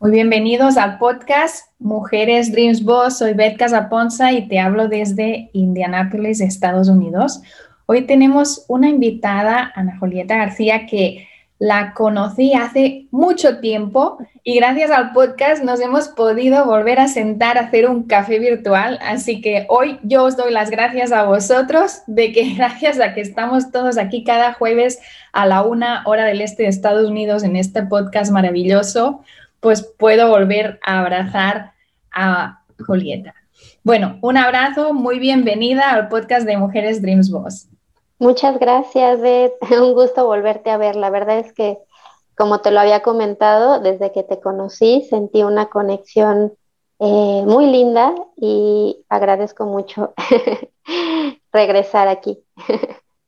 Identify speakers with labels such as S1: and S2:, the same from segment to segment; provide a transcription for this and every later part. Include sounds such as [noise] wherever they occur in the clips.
S1: Muy bienvenidos al podcast Mujeres Dreams Boss. Soy Beth Casaponza y te hablo desde Indianápolis, Estados Unidos. Hoy tenemos una invitada, Ana Julieta García, que la conocí hace mucho tiempo y gracias al podcast nos hemos podido volver a sentar a hacer un café virtual. Así que hoy yo os doy las gracias a vosotros de que [laughs] gracias a que estamos todos aquí cada jueves a la una hora del este de Estados Unidos en este podcast maravilloso pues puedo volver a abrazar a Julieta. Bueno, un abrazo, muy bienvenida al podcast de Mujeres Dreams Boss.
S2: Muchas gracias, Beth. [laughs] Un gusto volverte a ver. La verdad es que, como te lo había comentado, desde que te conocí sentí una conexión eh, muy linda y agradezco mucho [laughs] regresar aquí.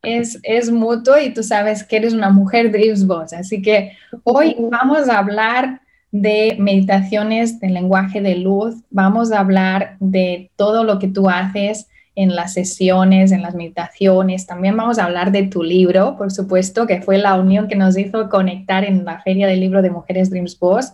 S1: Es, es, mutuo y tú sabes que eres una mujer Dreams Boss, así que hoy vamos a hablar de meditaciones de lenguaje de luz. Vamos a hablar de todo lo que tú haces en las sesiones, en las meditaciones. También vamos a hablar de tu libro, por supuesto, que fue la unión que nos hizo conectar en la Feria del Libro de Mujeres Dreams Boss.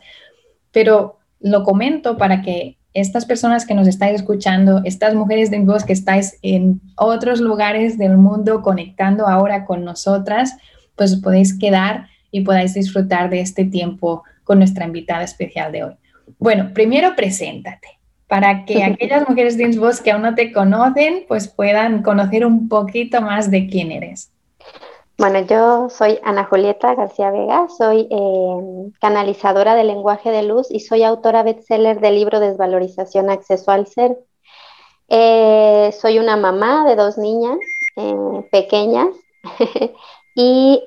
S1: Pero lo comento para que estas personas que nos estáis escuchando, estas mujeres Dreams Boss que estáis en otros lugares del mundo conectando ahora con nosotras, pues podéis quedar y podáis disfrutar de este tiempo con nuestra invitada especial de hoy. Bueno, primero preséntate para que [laughs] aquellas mujeres de voz que aún no te conocen, pues puedan conocer un poquito más de quién eres.
S2: Bueno, yo soy Ana Julieta García Vega, soy eh, canalizadora de lenguaje de luz y soy autora bestseller del libro Desvalorización Acceso al Ser. Eh, soy una mamá de dos niñas eh, pequeñas [laughs] y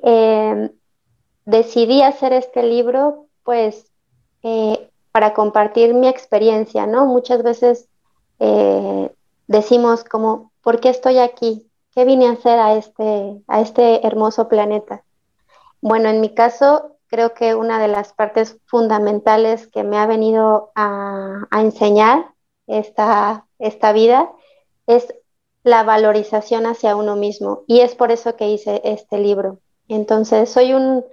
S2: decidí hacer este libro pues eh, para compartir mi experiencia, ¿no? Muchas veces eh, decimos como, ¿por qué estoy aquí? ¿Qué vine a hacer a este, a este hermoso planeta? Bueno, en mi caso, creo que una de las partes fundamentales que me ha venido a, enseñar esta, esta vida es la valorización hacia uno mismo. Y es por eso que hice este libro. Entonces, soy un,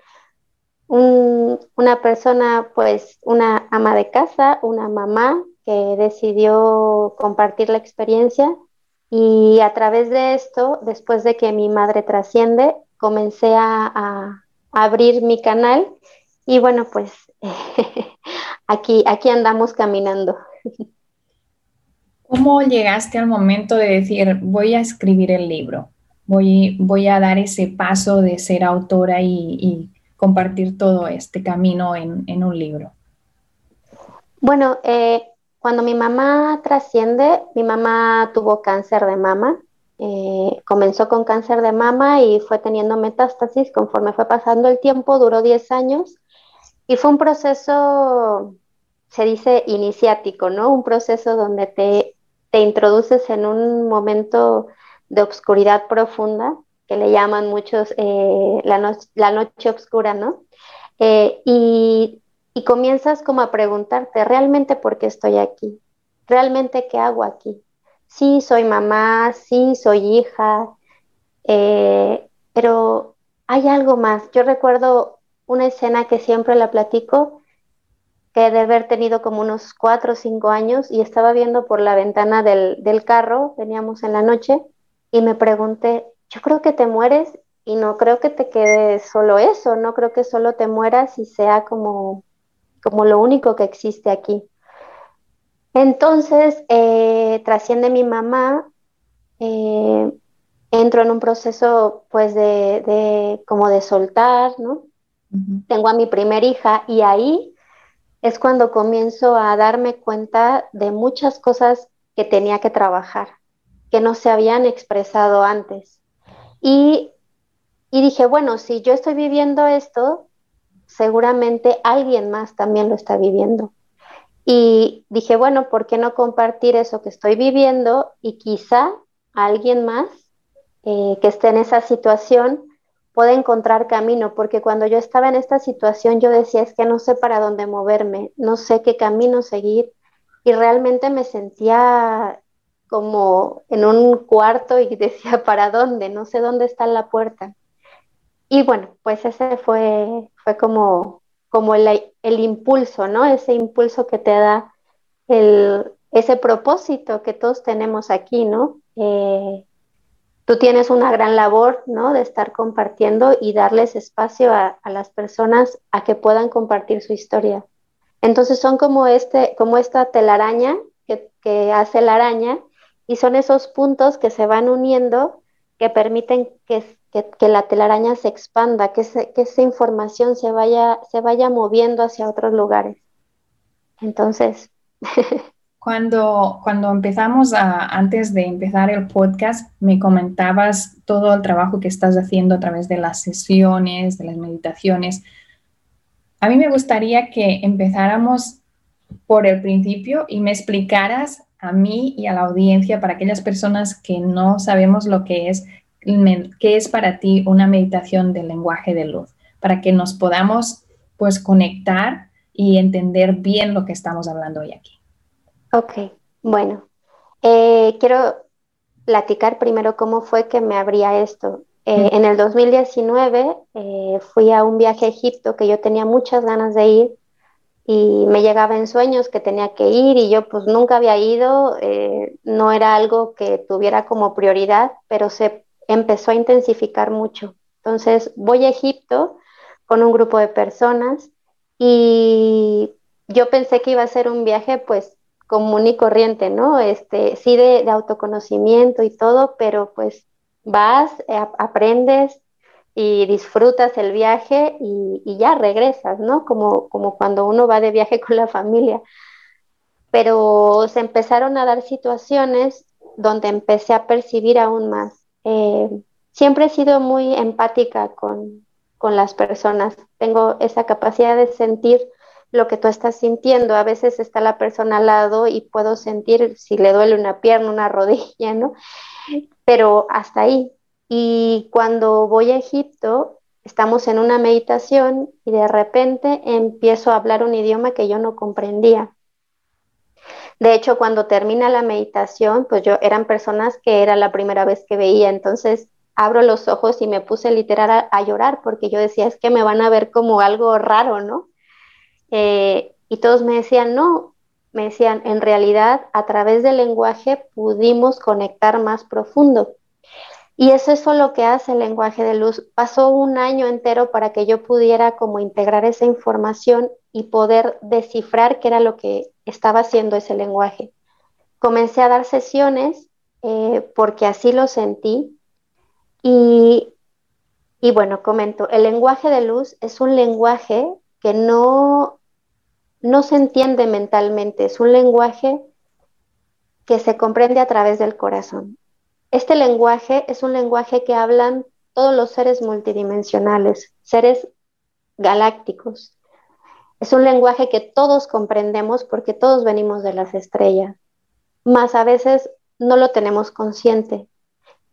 S2: una persona, pues una ama de casa, una mamá que decidió compartir la experiencia y a través de esto, después de que mi madre trasciende, comencé a, abrir mi canal y bueno, pues [laughs] aquí, aquí andamos caminando.
S1: ¿Cómo llegaste al momento de decir, voy a escribir el libro? Voy, voy a dar ese paso de ser autora y compartir todo este camino en, un libro?
S2: Bueno, eh, cuando mi mamá trasciende, mi mamá tuvo cáncer de mama. Eh, comenzó con cáncer de mama y fue teniendo metástasis conforme fue pasando el tiempo, duró 10 años y fue un proceso, se dice, iniciático, ¿no? Un proceso donde te, te introduces en un momento de obscuridad profunda que le llaman muchos eh, la, la, noche oscura, ¿no? Eh, y, y, comienzas como a preguntarte, ¿realmente por qué estoy aquí? ¿Realmente qué hago aquí? Sí, soy mamá, sí, soy hija, eh, pero hay algo más. Yo recuerdo una escena que siempre la platico, que de haber tenido como unos cuatro o cinco años y estaba viendo por la ventana del, del carro, veníamos en la noche, y me pregunté, yo creo que te mueres y no creo que te quede solo eso, no creo que solo te mueras y sea como, como lo único que existe aquí. Entonces, eh, trasciende mi mamá eh, entro en un proceso pues de, como de soltar, ¿no? Tengo a mi primer hija y ahí es cuando comienzo a darme cuenta de muchas cosas que tenía que trabajar, que no se habían expresado antes. Y, dije, bueno, si yo estoy viviendo esto, seguramente alguien más también lo está viviendo. Y dije, bueno, ¿por qué no compartir eso que estoy viviendo y quizá alguien más eh, que esté en esa situación pueda encontrar camino? Porque cuando yo estaba en esta situación yo decía, es que no sé para dónde moverme, no sé qué camino seguir y realmente me sentía como en un cuarto y [laughs] decía, ¿para dónde? No sé dónde está la puerta. Y bueno, pues ese fue, fue como, como el, impulso, ¿no? Ese impulso que te da el, ese propósito que todos tenemos aquí, ¿no? Eh, tú tienes una gran labor, ¿no? De estar compartiendo y darles espacio a, a, las personas a que puedan compartir su historia. Entonces son como, este, como esta telaraña que, que hace la araña y son esos puntos que se van uniendo que permiten que, que, la telaraña se expanda, que, que, esa información se vaya, se vaya moviendo hacia otros lugares. Entonces. [laughs]
S1: Cuando, cuando empezamos antes de empezar el podcast, me comentabas todo el trabajo que estás haciendo a través de las sesiones, de las meditaciones. A mí me gustaría que empezáramos por el principio y me explicaras a mí y a la audiencia, para aquellas personas que no sabemos lo que es, qué es para ti una meditación del lenguaje de luz, para que nos podamos pues conectar y entender bien lo que estamos hablando hoy aquí.
S2: Ok, bueno, eh, quiero platicar primero cómo fue que me abría esto. Eh, en el 2019 eh, fui a un viaje a Egipto que yo tenía muchas ganas de ir y me llegaba en sueños que tenía que ir y yo pues nunca había ido, eh, no era algo que tuviera como prioridad, pero se empezó a intensificar mucho. Entonces voy a Egipto con un grupo de personas y yo pensé que iba a ser un viaje pues común y corriente, ¿no? Este, sí de, autoconocimiento y todo, pero pues vas, eh, aprendes, y disfrutas el viaje y, ya regresas, ¿no? Como, como cuando uno va de viaje [laughs] con la familia. Pero se empezaron a dar situaciones donde empecé a percibir aún más. Eh, siempre he sido muy empática con, con las personas. Tengo esa capacidad de sentir lo que tú estás sintiendo. A veces está la persona al lado y puedo sentir si le duele una pierna, una rodilla, ¿no? Pero hasta ahí, y cuando voy a Egipto, estamos en una meditación y de repente empiezo a hablar un idioma que yo no comprendía. De hecho, cuando termina la meditación, pues yo eran personas que era la primera vez que veía, entonces abro los ojos y me puse literal a, llorar porque yo decía, es que me van a ver como algo raro, ¿no? Eh, y todos me decían, no, me decían, en realidad a través del lenguaje pudimos conectar más profundo. Y es eso lo que hace el lenguaje de luz. Pasó un año entero para que yo pudiera como integrar esa información y poder descifrar qué era lo que estaba haciendo ese lenguaje. Comencé a dar sesiones eh, porque así lo sentí y, y bueno, comento, el lenguaje de luz es un lenguaje que no, no se entiende mentalmente, es un lenguaje que se comprende a través del corazón. Este lenguaje es un lenguaje que hablan todos los seres multidimensionales, seres galácticos. Es un lenguaje que todos comprendemos porque todos venimos de las estrellas, más a veces no lo tenemos consciente.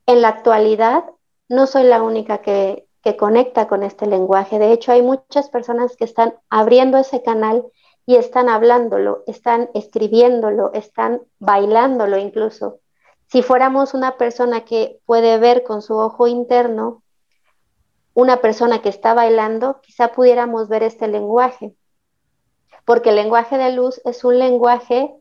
S2: En la actualidad no soy la única que, que conecta con este lenguaje. De hecho, hay muchas personas que están abriendo ese canal y están hablándolo, están escribiéndolo, están bailándolo incluso. Si fuéramos una persona que puede ver con su ojo interno, una persona que está bailando, quizá pudiéramos ver este lenguaje, porque el lenguaje de luz es un lenguaje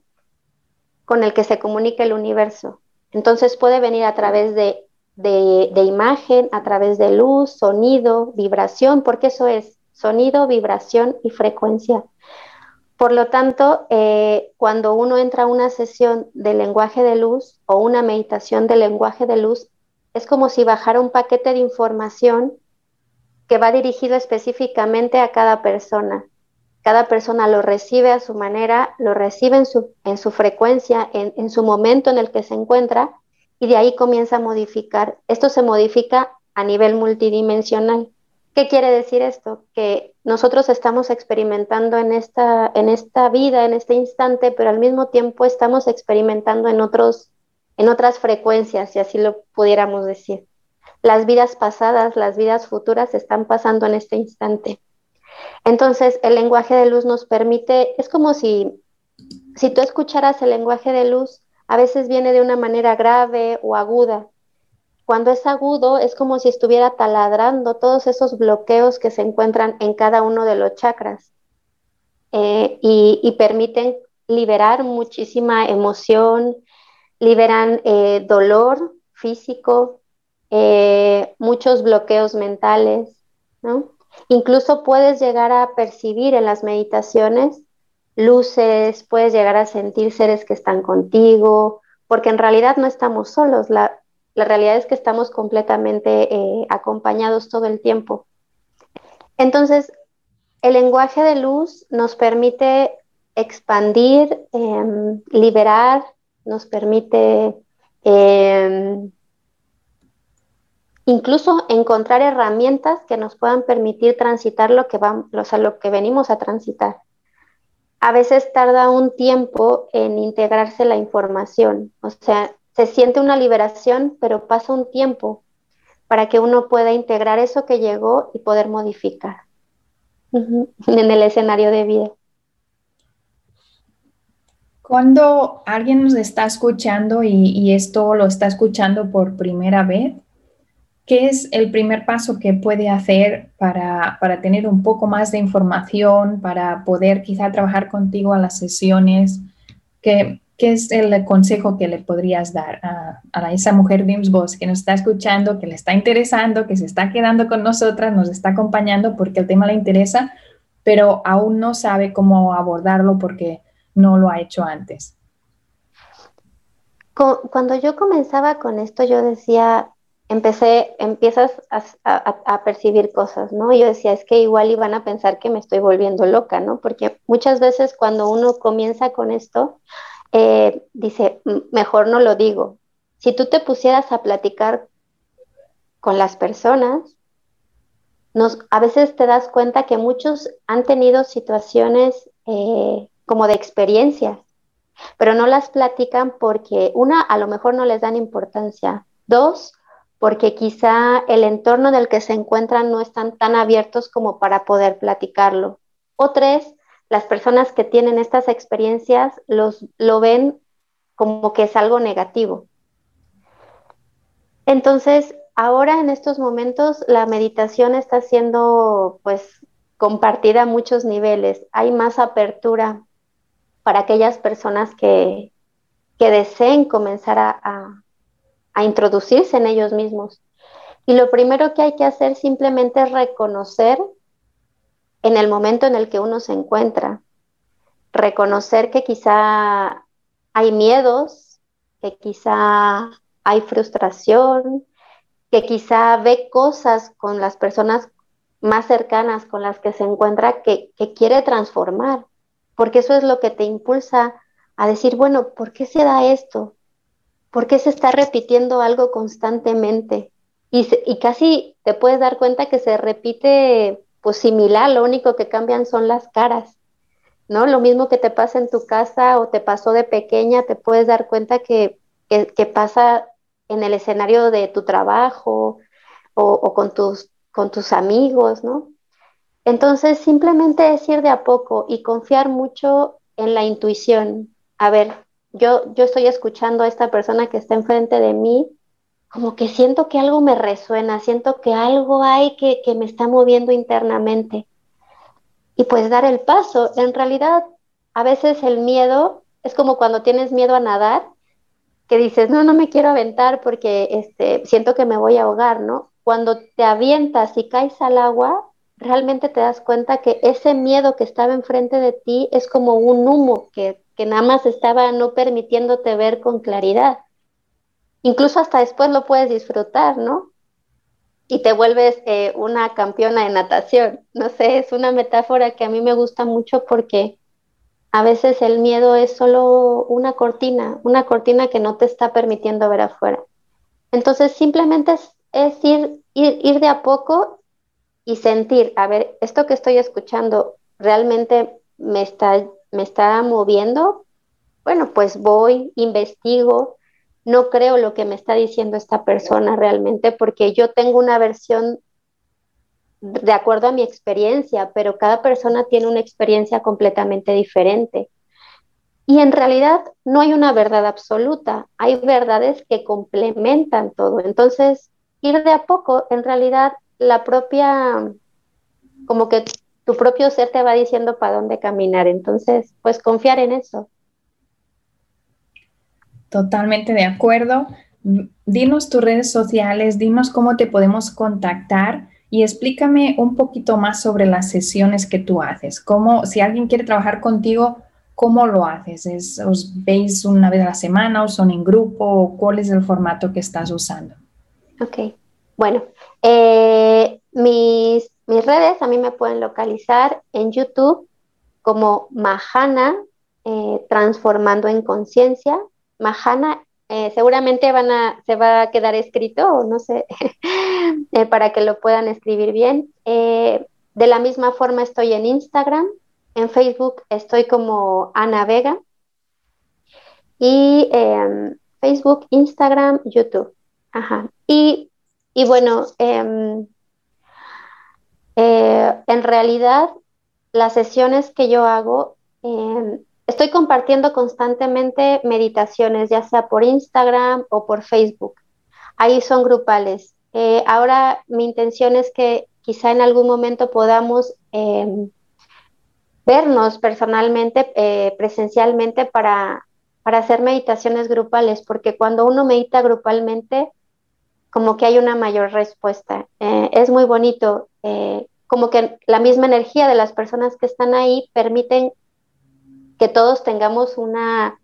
S2: con el que se comunica el universo. Entonces puede venir a través de, de, imagen, a través de luz, sonido, vibración, porque eso es sonido, vibración y frecuencia. Por lo tanto, eh, cuando uno entra a una sesión de lenguaje de luz o una meditación de lenguaje de luz, es como si bajara un paquete de información que va dirigido específicamente a cada persona. Cada persona lo recibe a su manera, lo recibe en su, su frecuencia, en, en su momento en el que se encuentra, y de ahí comienza a modificar. Esto se modifica a nivel multidimensional. ¿Qué quiere decir esto? Que nosotros estamos experimentando en esta, en esta vida, en este instante, pero al mismo tiempo estamos experimentando en, otros, en otras frecuencias, si así lo pudiéramos decir. Las vidas pasadas, las vidas futuras están pasando en este instante. Entonces, el lenguaje de luz nos permite, es como si, si tú escucharas el lenguaje de luz, a veces viene de una manera grave o aguda, cuando es agudo es como si estuviera taladrando todos esos bloqueos que se encuentran en cada uno de los chakras eh, y, permiten liberar muchísima emoción, liberan eh, dolor físico, eh, muchos bloqueos mentales, Incluso puedes llegar a percibir en las meditaciones luces, puedes llegar a sentir seres que están contigo, porque en realidad no estamos solos, la realidad es que estamos completamente eh, acompañados todo el tiempo. Entonces, el lenguaje de luz nos permite expandir, em, liberar, nos permite em, incluso encontrar herramientas que nos puedan permitir transitar lo que, vamos, lo que venimos a transitar. A veces tarda un tiempo en integrarse la información, o sea, se siente una liberación, pero pasa un tiempo para que uno pueda integrar eso que llegó y poder modificar en el escenario de vida.
S1: Cuando alguien nos está escuchando y, esto lo está escuchando por primera vez, ¿qué es el primer paso que puede hacer para, para, tener un poco más de información, para poder quizá trabajar contigo a las sesiones? Que, ¿qué es el consejo que le podrías dar a, esa mujer Dimsbos que nos está escuchando, que le está interesando, que se está quedando con nosotras, nos está acompañando porque el tema le interesa, pero aún no sabe cómo abordarlo porque no lo ha hecho antes?
S2: Cuando yo comenzaba con esto, yo decía, empecé, empiezas a, a, percibir cosas, ¿no? Yo decía, es que igual iban a pensar que me estoy volviendo loca, ¿no? Porque muchas veces cuando uno comienza con esto, eh, dice, mejor no lo digo. Si tú te pusieras a platicar con las personas, nos, a veces te das cuenta que muchos han tenido situaciones eh, como de experiencias, pero no las platican porque, una, a lo mejor no les dan importancia. Dos, porque quizá el entorno en el que se encuentran no están tan abiertos como para poder platicarlo. O tres, las personas que tienen estas experiencias los, lo ven como que es algo negativo. Entonces, ahora en estos momentos la meditación está siendo pues compartida a muchos niveles. Hay más apertura para aquellas personas que, que deseen comenzar a, a introducirse en ellos mismos. Y lo primero que hay que hacer simplemente es reconocer en el momento en el que uno se encuentra. Reconocer que quizá hay miedos, que quizá hay frustración, que quizá ve cosas con las personas más cercanas con las que se encuentra que, quiere transformar, porque eso es lo que te impulsa a decir, bueno, ¿por qué se da esto? ¿Por qué se está repitiendo algo constantemente? Y, y casi te puedes dar cuenta que se repite pues similar, lo único que cambian son las caras, ¿no? Lo mismo que te pasa en tu casa o te pasó de pequeña, te puedes dar cuenta que, que, pasa en el escenario de tu trabajo o, con, tus, con tus amigos, ¿no? Entonces, simplemente es ir de a poco y confiar mucho en la intuición. A ver, yo, yo estoy escuchando a esta persona que está enfrente de mí como que siento que algo me resuena, siento que algo hay que, me está moviendo internamente. Y pues dar el paso. En realidad, a veces el miedo es como cuando tienes miedo a nadar, que dices, no, no me quiero aventar porque este, siento que me voy a ahogar, ¿no? Cuando te avientas y caes al agua, realmente te das cuenta que ese miedo que estaba enfrente de ti es como un humo que, que nada más estaba no permitiéndote ver con claridad. Incluso hasta después lo puedes disfrutar, ¿no? y te vuelves eh, una campeona de natación. No sé, es una metáfora que a mí me gusta mucho porque a veces el miedo es solo una cortina, una cortina que no te está permitiendo ver afuera. Entonces simplemente es, ir, ir, de a poco y sentir, a ver, esto que estoy escuchando realmente me está, me está moviendo. Bueno, pues voy, investigo, no creo lo que me está diciendo esta persona realmente porque yo tengo una versión de acuerdo a mi experiencia, pero cada persona tiene una experiencia completamente diferente. Y en realidad no hay una verdad absoluta, hay verdades que complementan todo. Entonces, ir de a poco, en realidad la propia, como que tu propio ser te va diciendo para dónde caminar. Entonces, pues confiar en eso.
S1: Totalmente de acuerdo. Dinos tus redes sociales, dinos cómo te podemos contactar y explícame un poquito más sobre las sesiones que tú haces. Cómo, si alguien quiere trabajar contigo, ¿cómo lo haces? ¿Os veis una vez a la semana o son en grupo o cuál es el formato que estás usando?
S2: Ok, bueno, eh, mis, mis, redes a mí me pueden localizar en YouTube como Mahana eh, Transformando en Conciencia Mahana, eh, seguramente van a, se va a quedar escrito, o no sé, [laughs] eh, para que lo puedan escribir bien. Eh, de la misma forma estoy en Instagram, en Facebook estoy como Ana Vega y em, Facebook, Instagram, YouTube. Ajá. Y, y bueno, em, en realidad las sesiones que yo hago em, Estoy compartiendo constantemente meditaciones, ya sea por Instagram o por Facebook. Ahí son grupales. Eh, ahora mi intención es que quizá en algún momento podamos em, vernos personalmente, eh, presencialmente, para, para hacer meditaciones grupales, porque cuando uno medita grupalmente, como que hay una mayor respuesta. Eh, es muy bonito, como que la misma energía de las personas que están ahí permiten que todos tengamos una,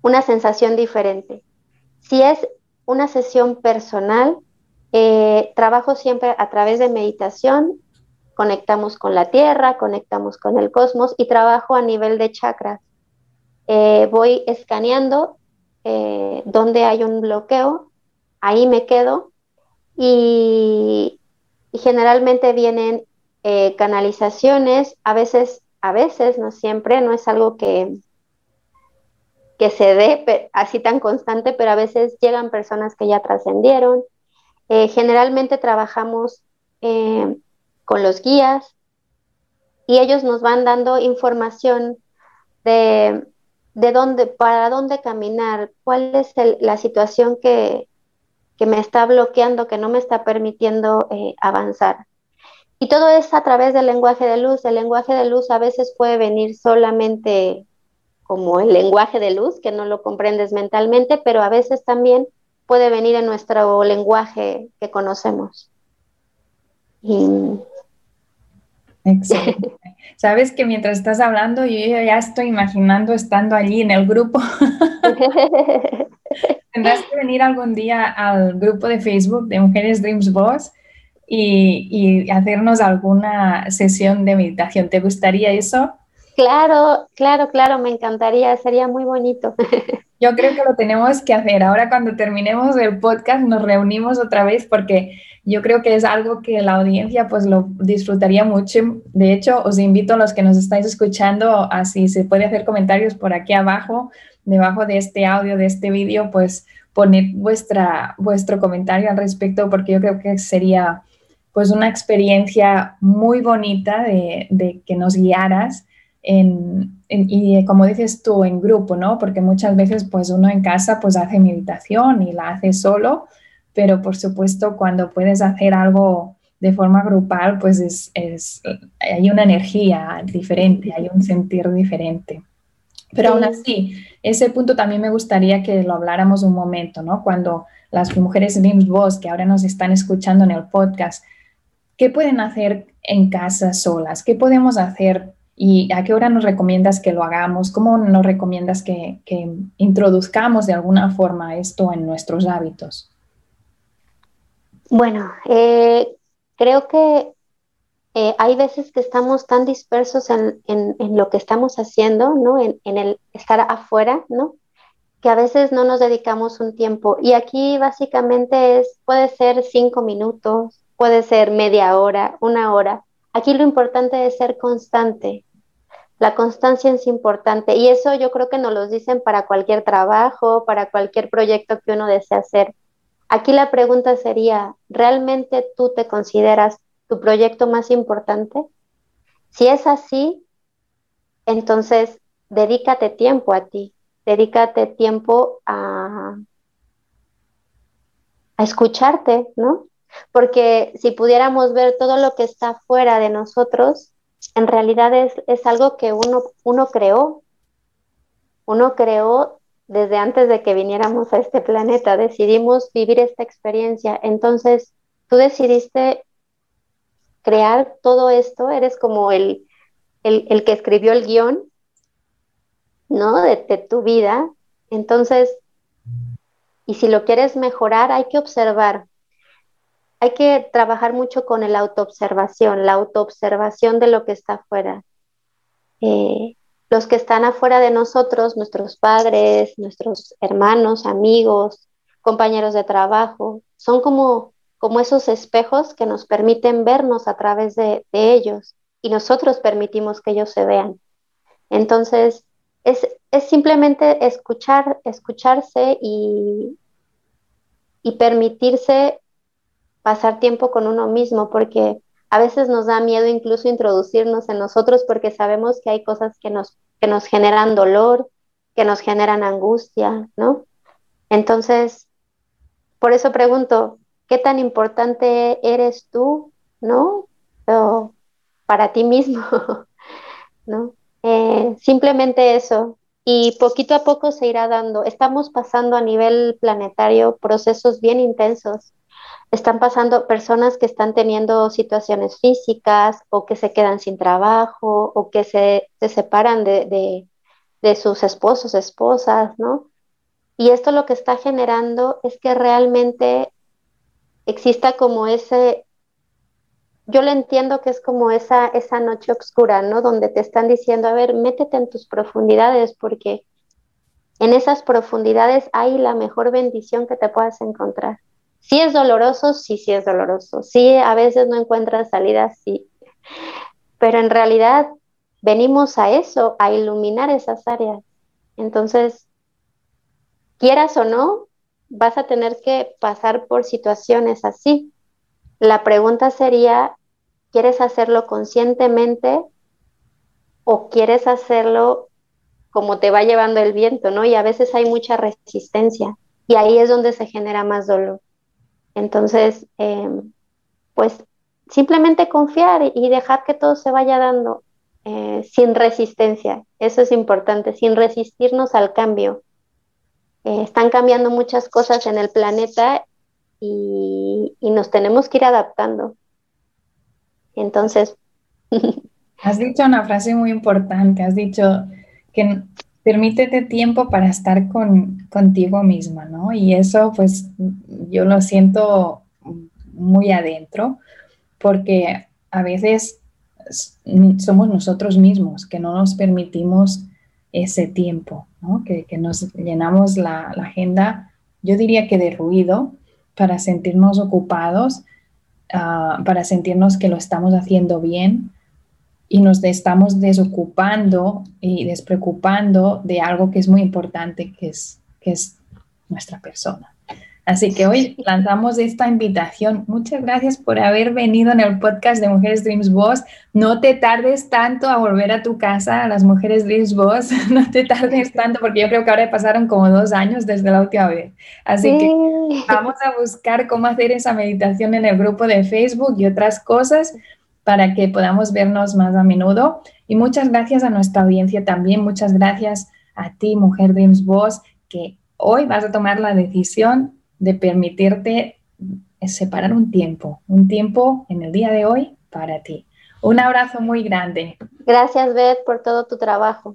S2: una sensación diferente. Si es una sesión personal, eh, trabajo siempre a través de meditación, conectamos con la tierra, conectamos con el cosmos y trabajo a nivel de chakras. Eh, voy escaneando eh, donde hay un bloqueo, ahí me quedo y, y generalmente vienen canalizaciones, a veces a veces, no siempre, no es algo que, que se dé así tan constante, pero a veces llegan personas que ya trascendieron. Eh, generalmente trabajamos eh, con los guías y ellos nos van dando información de, de dónde, para dónde caminar, cuál es la situación que, que, me está bloqueando, que no me está permitiendo eh, avanzar. Y todo es a través del lenguaje de luz. El lenguaje de luz a veces puede venir solamente como el lenguaje de luz, que no lo comprendes mentalmente, pero a veces también puede venir en nuestro lenguaje que conocemos.
S1: Excelente. [laughs] Sabes que mientras estás hablando, yo ya estoy imaginando estando allí en el grupo. [laughs] Tendrás que venir algún día al grupo de Facebook de Mujeres Dreams Boss y, hacernos alguna sesión de meditación. ¿Te gustaría eso?
S2: Claro, claro, claro, me encantaría, sería muy bonito. [laughs]
S1: Yo creo que lo tenemos que hacer. Ahora cuando terminemos el podcast nos reunimos otra vez porque yo creo que es algo que la audiencia pues lo disfrutaría mucho. De hecho, os invito a los que nos estáis escuchando a si se puede hacer comentarios por aquí abajo, debajo de este audio, de este vídeo, pues poner vuestra, vuestro comentario al respecto porque yo creo que sería pues una experiencia muy bonita de, que nos guiaras en, y como dices tú, en grupo, ¿no? Porque muchas veces pues uno en casa pues hace meditación y la hace solo, pero por supuesto cuando puedes hacer algo de forma grupal pues es, es hay una energía diferente, hay un sentir diferente. Pero aún así, ese punto también me gustaría que lo habláramos un momento, ¿no? Cuando las mujeres Dreams Boss que ahora nos están escuchando en el podcast ¿Qué pueden hacer en casa solas? ¿Qué podemos hacer y a qué hora nos recomiendas que lo hagamos? ¿Cómo nos recomiendas que, introduzcamos de alguna forma esto en nuestros hábitos?
S2: Bueno, eh, creo que eh, hay veces que estamos tan dispersos en, lo que estamos haciendo, ¿no? En, el estar afuera, ¿no? Que a veces no nos dedicamos un tiempo. Y aquí básicamente es, puede ser cinco minutos, puede ser media hora, una hora. Aquí lo importante es ser constante. La constancia es importante y eso yo creo que nos lo dicen para cualquier trabajo, para cualquier proyecto que uno desea hacer. Aquí la pregunta sería, ¿realmente tú te consideras tu proyecto más importante? Si es así, entonces dedícate tiempo a ti, dedícate tiempo a, a escucharte, ¿no? Porque si pudiéramos ver todo lo que está fuera de nosotros, en realidad es, es algo que uno, uno creó. Uno creó desde antes de que viniéramos a este planeta, decidimos vivir esta experiencia. Entonces, tú decidiste crear todo esto, eres como el, el, que escribió el guion, ¿no? De, tu vida. Entonces, y si lo quieres mejorar, hay que observar. Hay que trabajar mucho con el autoobservación, la autoobservación de lo que está afuera. Eh, los que están afuera de nosotros, nuestros padres, nuestros hermanos, amigos, compañeros de trabajo, son como como esos espejos que nos permiten vernos a través de, ellos y nosotros permitimos que ellos se vean. Entonces, es, simplemente escuchar, escucharse y, y permitirse pasar tiempo con uno mismo, porque a veces nos da miedo incluso introducirnos en nosotros porque sabemos que hay cosas que nos, que nos generan dolor, que nos generan angustia, ¿no? Entonces, por eso pregunto, qué tan importante eres tú, ¿no? para ti mismo, [laughs] ¿no? Eh, simplemente eso. Y poquito a poco se irá dando. Estamos pasando a nivel planetario procesos bien intensos. Están pasando personas que están teniendo situaciones físicas o que se quedan sin trabajo o que se, separan de, de sus esposos, esposas, ¿no? Y esto lo que está generando es que realmente exista como ese, yo lo entiendo que es como esa, esa noche oscura, ¿no? Donde te están diciendo, a ver, métete en tus profundidades porque en esas profundidades hay la mejor bendición que te puedas encontrar. Si es doloroso, sí, sí es doloroso. Sí, a veces no encuentras salida, sí. Pero en realidad venimos a eso, a iluminar esas áreas. Entonces, quieras o no, vas a tener que pasar por situaciones así. La pregunta sería, ¿quieres hacerlo conscientemente o quieres hacerlo como te va llevando el viento, ¿no? Y a veces hay mucha resistencia y ahí es donde se genera más dolor. Entonces, em, pues simplemente confiar y dejar que todo se vaya dando eh, sin resistencia. Eso es importante, sin resistirnos al cambio. Eh, están cambiando muchas cosas en el planeta y, nos tenemos que ir adaptando. Entonces... [laughs]
S1: has dicho una frase muy importante, has dicho que permítete tiempo para estar con, contigo misma, ¿no? Y eso pues yo lo siento muy adentro porque a veces somos nosotros mismos que no nos permitimos ese tiempo, que, nos llenamos la, agenda, yo diría que de ruido, para sentirnos ocupados, ah, para sentirnos que lo estamos haciendo bien y nos estamos desocupando y despreocupando de algo que es muy importante, que es, que es nuestra persona. Así que hoy lanzamos esta invitación. Muchas gracias por haber venido en el podcast de Mujeres Dreams Boss. No te tardes tanto a volver a tu casa, a las Mujeres Dreams Boss. [laughs] No te tardes tanto porque yo creo que ahora pasaron como dos años desde la última vez. Así que vamos a buscar cómo hacer esa meditación en el grupo de Facebook y otras cosas para que podamos vernos más a menudo. Y muchas gracias a nuestra audiencia también. Muchas gracias a ti, Mujer Dreams Boss, que hoy vas a tomar la decisión de permitirte separar un tiempo, un tiempo en el día de hoy para ti. Un abrazo muy grande.
S2: Gracias, Beth, por todo tu trabajo.